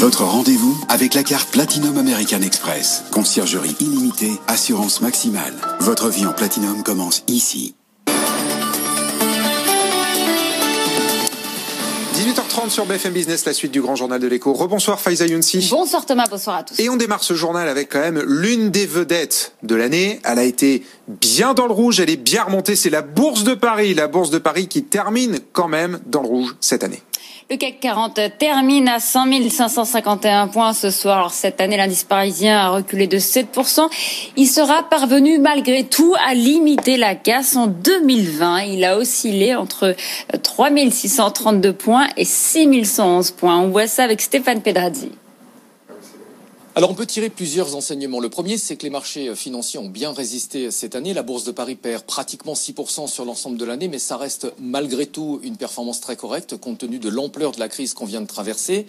Votre rendez-vous avec la carte Platinum American Express. Conciergerie illimitée, assurance maximale. Votre vie en Platinum commence ici. 18h30 sur BFM Business, la suite du grand journal de l'écho. Rebonsoir Faiza Younsi. Bonsoir Thomas, bonsoir à tous. Et on démarre ce journal avec quand même l'une des vedettes de l'année. Elle a été bien dans le rouge, elle est bien remontée. C'est la Bourse de Paris, la Bourse de Paris qui termine quand même dans le rouge cette année. Le CAC 40 termine à 100 551 points ce soir. Alors cette année, l'indice parisien a reculé de 7%. Il sera parvenu malgré tout à limiter la casse en 2020. Il a oscillé entre 3 632 points et 6 111 points. On voit ça avec Stéphane Pedrazzi. Alors on peut tirer plusieurs enseignements. Le premier, c'est que les marchés financiers ont bien résisté cette année. La Bourse de Paris perd pratiquement 6% sur l'ensemble de l'année, mais ça reste malgré tout une performance très correcte compte tenu de l'ampleur de la crise qu'on vient de traverser.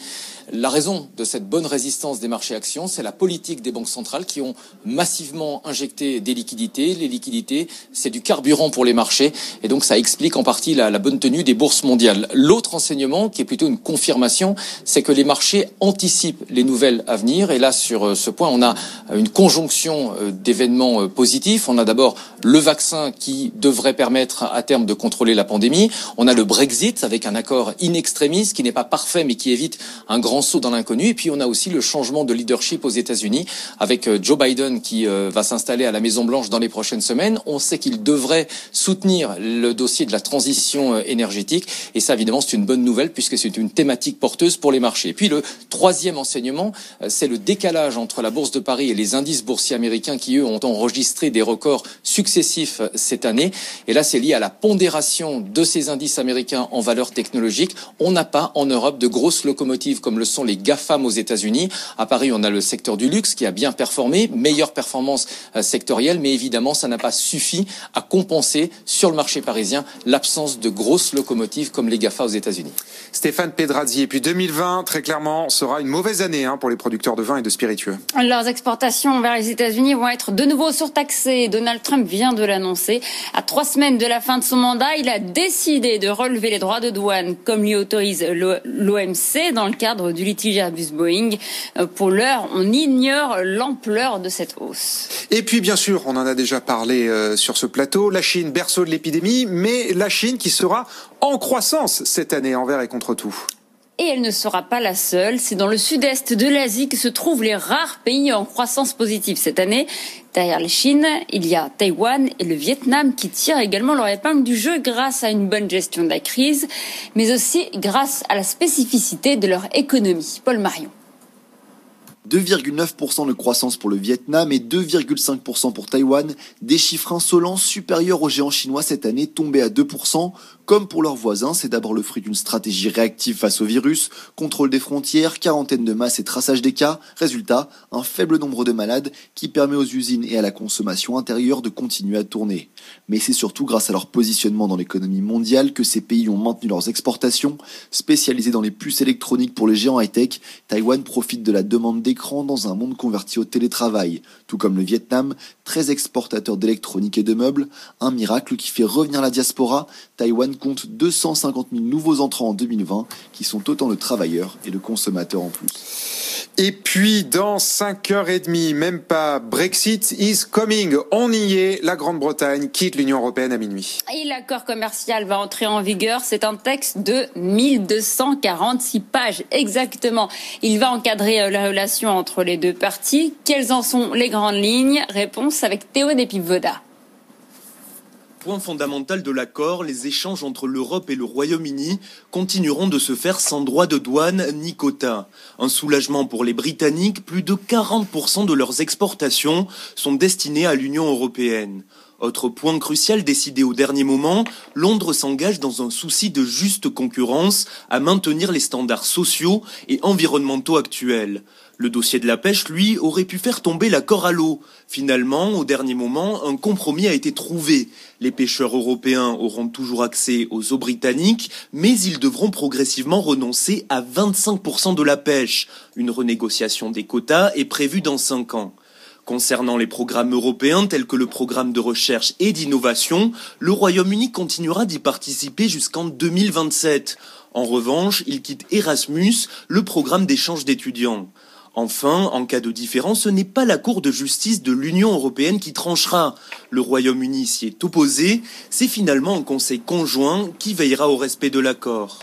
La raison de cette bonne résistance des marchés actions, c'est la politique des banques centrales qui ont massivement injecté des liquidités. Les liquidités, c'est du carburant pour les marchés, et donc ça explique en partie la, la bonne tenue des bourses mondiales. L'autre enseignement, qui est plutôt une confirmation, c'est que les marchés anticipent les nouvelles à venir, et là sur euh, ce point, on a une conjonction euh, d'événements euh, positifs. On a d'abord le vaccin qui devrait permettre à terme de contrôler la pandémie. On a le Brexit avec un accord in extremis qui n'est pas parfait mais qui évite un grand saut dans l'inconnu. Et puis on a aussi le changement de leadership aux États-Unis avec Joe Biden qui va s'installer à la Maison Blanche dans les prochaines semaines. On sait qu'il devrait soutenir le dossier de la transition énergétique et ça évidemment c'est une bonne nouvelle puisque c'est une thématique porteuse pour les marchés. Et puis le troisième enseignement, c'est le décalage décalage entre la Bourse de Paris et les indices boursiers américains qui, eux, ont enregistré des records successifs cette année. Et là, c'est lié à la pondération de ces indices américains en valeur technologique. On n'a pas en Europe de grosses locomotives comme le sont les GAFAM aux États-Unis. À Paris, on a le secteur du luxe qui a bien performé, meilleure performance euh, sectorielle, mais évidemment, ça n'a pas suffi à compenser sur le marché parisien l'absence de grosses locomotives comme les GAFA aux États-Unis. Stéphane Pedrazzi. Et puis 2020, très clairement, sera une mauvaise année hein, pour les producteurs de vin et de spiritueux. Leurs exportations vers les États-Unis vont être de nouveau surtaxées. Donald Trump vient de l'annoncer. À trois semaines de la fin de son mandat, il a décidé de relever les droits de douane comme lui autorise l'OMC dans le cadre du litige Airbus-Boeing. Euh, pour l'heure, on ignore l'ampleur de cette hausse. Et puis, bien sûr, on en a déjà parlé euh, sur ce plateau, la Chine, berceau de l'épidémie, mais la Chine qui sera en croissance cette année envers et contre tout. Et elle ne sera pas la seule. C'est dans le sud-est de l'Asie que se trouvent les rares pays en croissance positive cette année. Derrière la Chine, il y a Taïwan et le Vietnam qui tirent également leur épingle du jeu grâce à une bonne gestion de la crise, mais aussi grâce à la spécificité de leur économie. Paul Marion. 2,9% de croissance pour le Vietnam et 2,5% pour Taïwan, des chiffres insolents supérieurs aux géants chinois cette année tombés à 2%, comme pour leurs voisins, c'est d'abord le fruit d'une stratégie réactive face au virus, contrôle des frontières, quarantaine de masse et traçage des cas. Résultat, un faible nombre de malades qui permet aux usines et à la consommation intérieure de continuer à tourner. Mais c'est surtout grâce à leur positionnement dans l'économie mondiale que ces pays ont maintenu leurs exportations. Spécialisés dans les puces électroniques pour les géants high-tech, Taïwan profite de la demande dans un monde converti au télétravail. Tout comme le Vietnam, très exportateur d'électronique et de meubles, un miracle qui fait revenir la diaspora, Taïwan compte 250 000 nouveaux entrants en 2020, qui sont autant de travailleurs et de consommateurs en plus. Et puis, dans 5h30, même pas, Brexit is coming. On y est. La Grande-Bretagne quitte l'Union européenne à minuit. Et l'accord commercial va entrer en vigueur. C'est un texte de 1246 pages exactement. Il va encadrer euh, la relation entre les deux parties. Quelles en sont les grandes lignes? Réponse avec Théo Depivoda. Point fondamental de l'accord, les échanges entre l'Europe et le Royaume-Uni continueront de se faire sans droit de douane ni quota. Un soulagement pour les Britanniques, plus de 40% de leurs exportations sont destinées à l'Union européenne. Autre point crucial décidé au dernier moment, Londres s'engage dans un souci de juste concurrence à maintenir les standards sociaux et environnementaux actuels. Le dossier de la pêche, lui, aurait pu faire tomber l'accord à l'eau. Finalement, au dernier moment, un compromis a été trouvé. Les pêcheurs européens auront toujours accès aux eaux britanniques, mais ils devront progressivement renoncer à 25% de la pêche. Une renégociation des quotas est prévue dans 5 ans. Concernant les programmes européens tels que le programme de recherche et d'innovation, le Royaume-Uni continuera d'y participer jusqu'en 2027. En revanche, il quitte Erasmus, le programme d'échange d'étudiants. Enfin, en cas de différence, ce n'est pas la Cour de justice de l'Union européenne qui tranchera. Le Royaume-Uni s'y est opposé. C'est finalement un conseil conjoint qui veillera au respect de l'accord.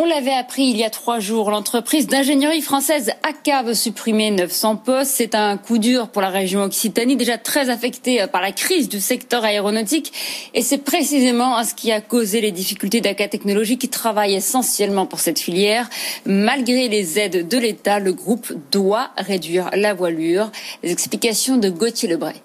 On l'avait appris il y a trois jours. L'entreprise d'ingénierie française ACA veut supprimer 900 postes. C'est un coup dur pour la région Occitanie, déjà très affectée par la crise du secteur aéronautique. Et c'est précisément ce qui a causé les difficultés d'ACA Technologies qui travaille essentiellement pour cette filière. Malgré les aides de l'État, le groupe doit réduire la voilure. Les explications de Gauthier Lebray.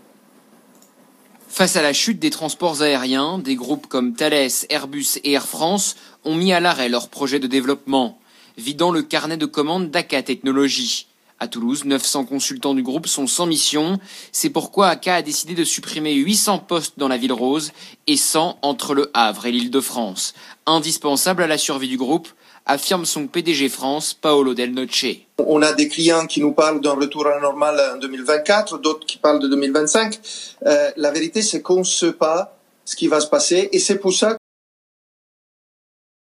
Face à la chute des transports aériens, des groupes comme Thales, Airbus et Air France ont mis à l'arrêt leurs projets de développement, vidant le carnet de commandes d'ACA Technologies. À Toulouse, 900 consultants du groupe sont sans mission. C'est pourquoi ACA a décidé de supprimer 800 postes dans la ville rose et 100 entre le Havre et l'île de France. Indispensable à la survie du groupe, affirme son PDG France, Paolo Del Noce. On a des clients qui nous parlent d'un retour à la normale en 2024, d'autres qui parlent de 2025. Euh, la vérité, c'est qu'on ne sait pas ce qui va se passer et c'est pour ça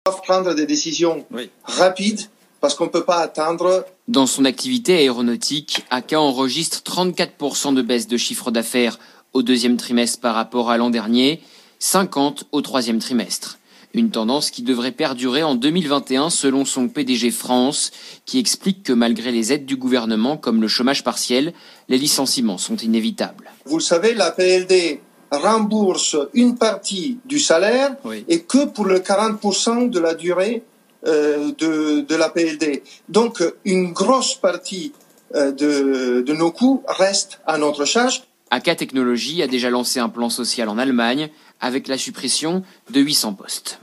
qu'on doit prendre des décisions oui. rapides parce qu'on ne peut pas attendre. Dans son activité aéronautique, ACA enregistre 34% de baisse de chiffre d'affaires au deuxième trimestre par rapport à l'an dernier, 50 au troisième trimestre. Une tendance qui devrait perdurer en 2021 selon son PDG France, qui explique que malgré les aides du gouvernement comme le chômage partiel, les licenciements sont inévitables. Vous le savez, la PLD rembourse une partie du salaire oui. et que pour le 40% de la durée euh, de, de, la PLD. Donc une grosse partie euh, de, de nos coûts reste à notre charge. AK Technologies a déjà lancé un plan social en Allemagne avec la suppression de 800 postes.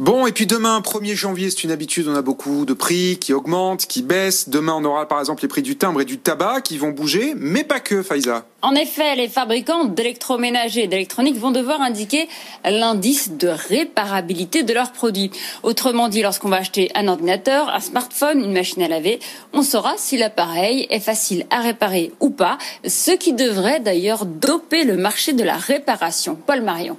Bon, et puis demain, 1er janvier, c'est une habitude, on a beaucoup de prix qui augmentent, qui baissent. Demain, on aura par exemple les prix du timbre et du tabac qui vont bouger, mais pas que, Faiza. En effet, les fabricants d'électroménager et d'électronique vont devoir indiquer l'indice de réparabilité de leurs produits. Autrement dit, lorsqu'on va acheter un ordinateur, un smartphone, une machine à laver, on saura si l'appareil est facile à réparer ou pas, ce qui devrait d'ailleurs doper le marché de la réparation. Paul Marion.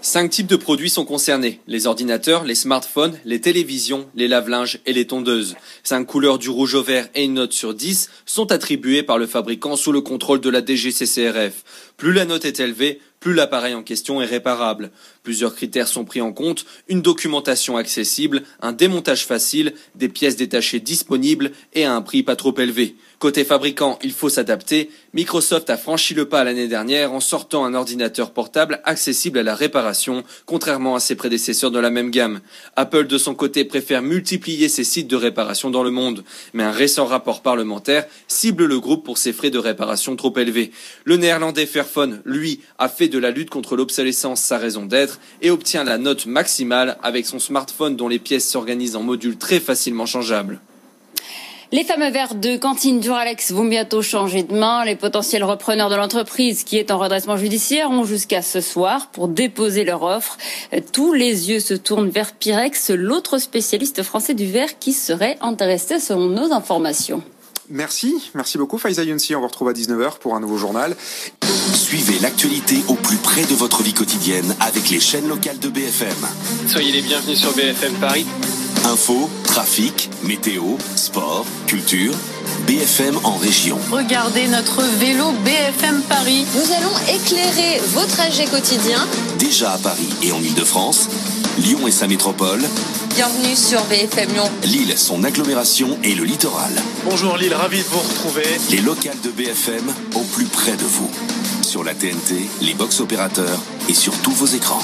Cinq types de produits sont concernés. Les ordinateurs, les smartphones, les télévisions, les lave-linges et les tondeuses. Cinq couleurs du rouge au vert et une note sur 10 sont attribuées par le fabricant sous le contrôle de la DGCCRF. Plus la note est élevée, plus l'appareil en question est réparable. Plusieurs critères sont pris en compte, une documentation accessible, un démontage facile, des pièces détachées disponibles et à un prix pas trop élevé. Côté fabricant, il faut s'adapter. Microsoft a franchi le pas l'année dernière en sortant un ordinateur portable accessible à la réparation, contrairement à ses prédécesseurs de la même gamme. Apple, de son côté, préfère multiplier ses sites de réparation dans le monde. Mais un récent rapport parlementaire cible le groupe pour ses frais de réparation trop élevés. Le néerlandais Fairphone, lui, a fait de la lutte contre l'obsolescence sa raison d'être et obtient la note maximale avec son smartphone dont les pièces s'organisent en modules très facilement changeables. Les fameux verres de cantine Duralex vont bientôt changer de main. Les potentiels repreneurs de l'entreprise qui est en redressement judiciaire ont jusqu'à ce soir pour déposer leur offre. Tous les yeux se tournent vers Pyrex, l'autre spécialiste français du verre qui serait intéressé selon nos informations. Merci, merci beaucoup Faiza Younsi. On vous retrouve à 19h pour un nouveau journal. Suivez l'actualité au plus près de votre vie quotidienne avec les chaînes locales de BFM. Soyez les bienvenus sur BFM Paris. Info, trafic, météo, sport, culture. BFM en région. Regardez notre vélo BFM Paris. Nous allons éclairer vos trajets quotidiens. Déjà à Paris et en Ile-de-France, Lyon et sa métropole. Bienvenue sur BFM Lyon. Lille, son agglomération et le littoral. Bonjour Lille, ravi de vous retrouver. Les locales de BFM au plus près de vous. Sur la TNT, les box opérateurs et sur tous vos écrans.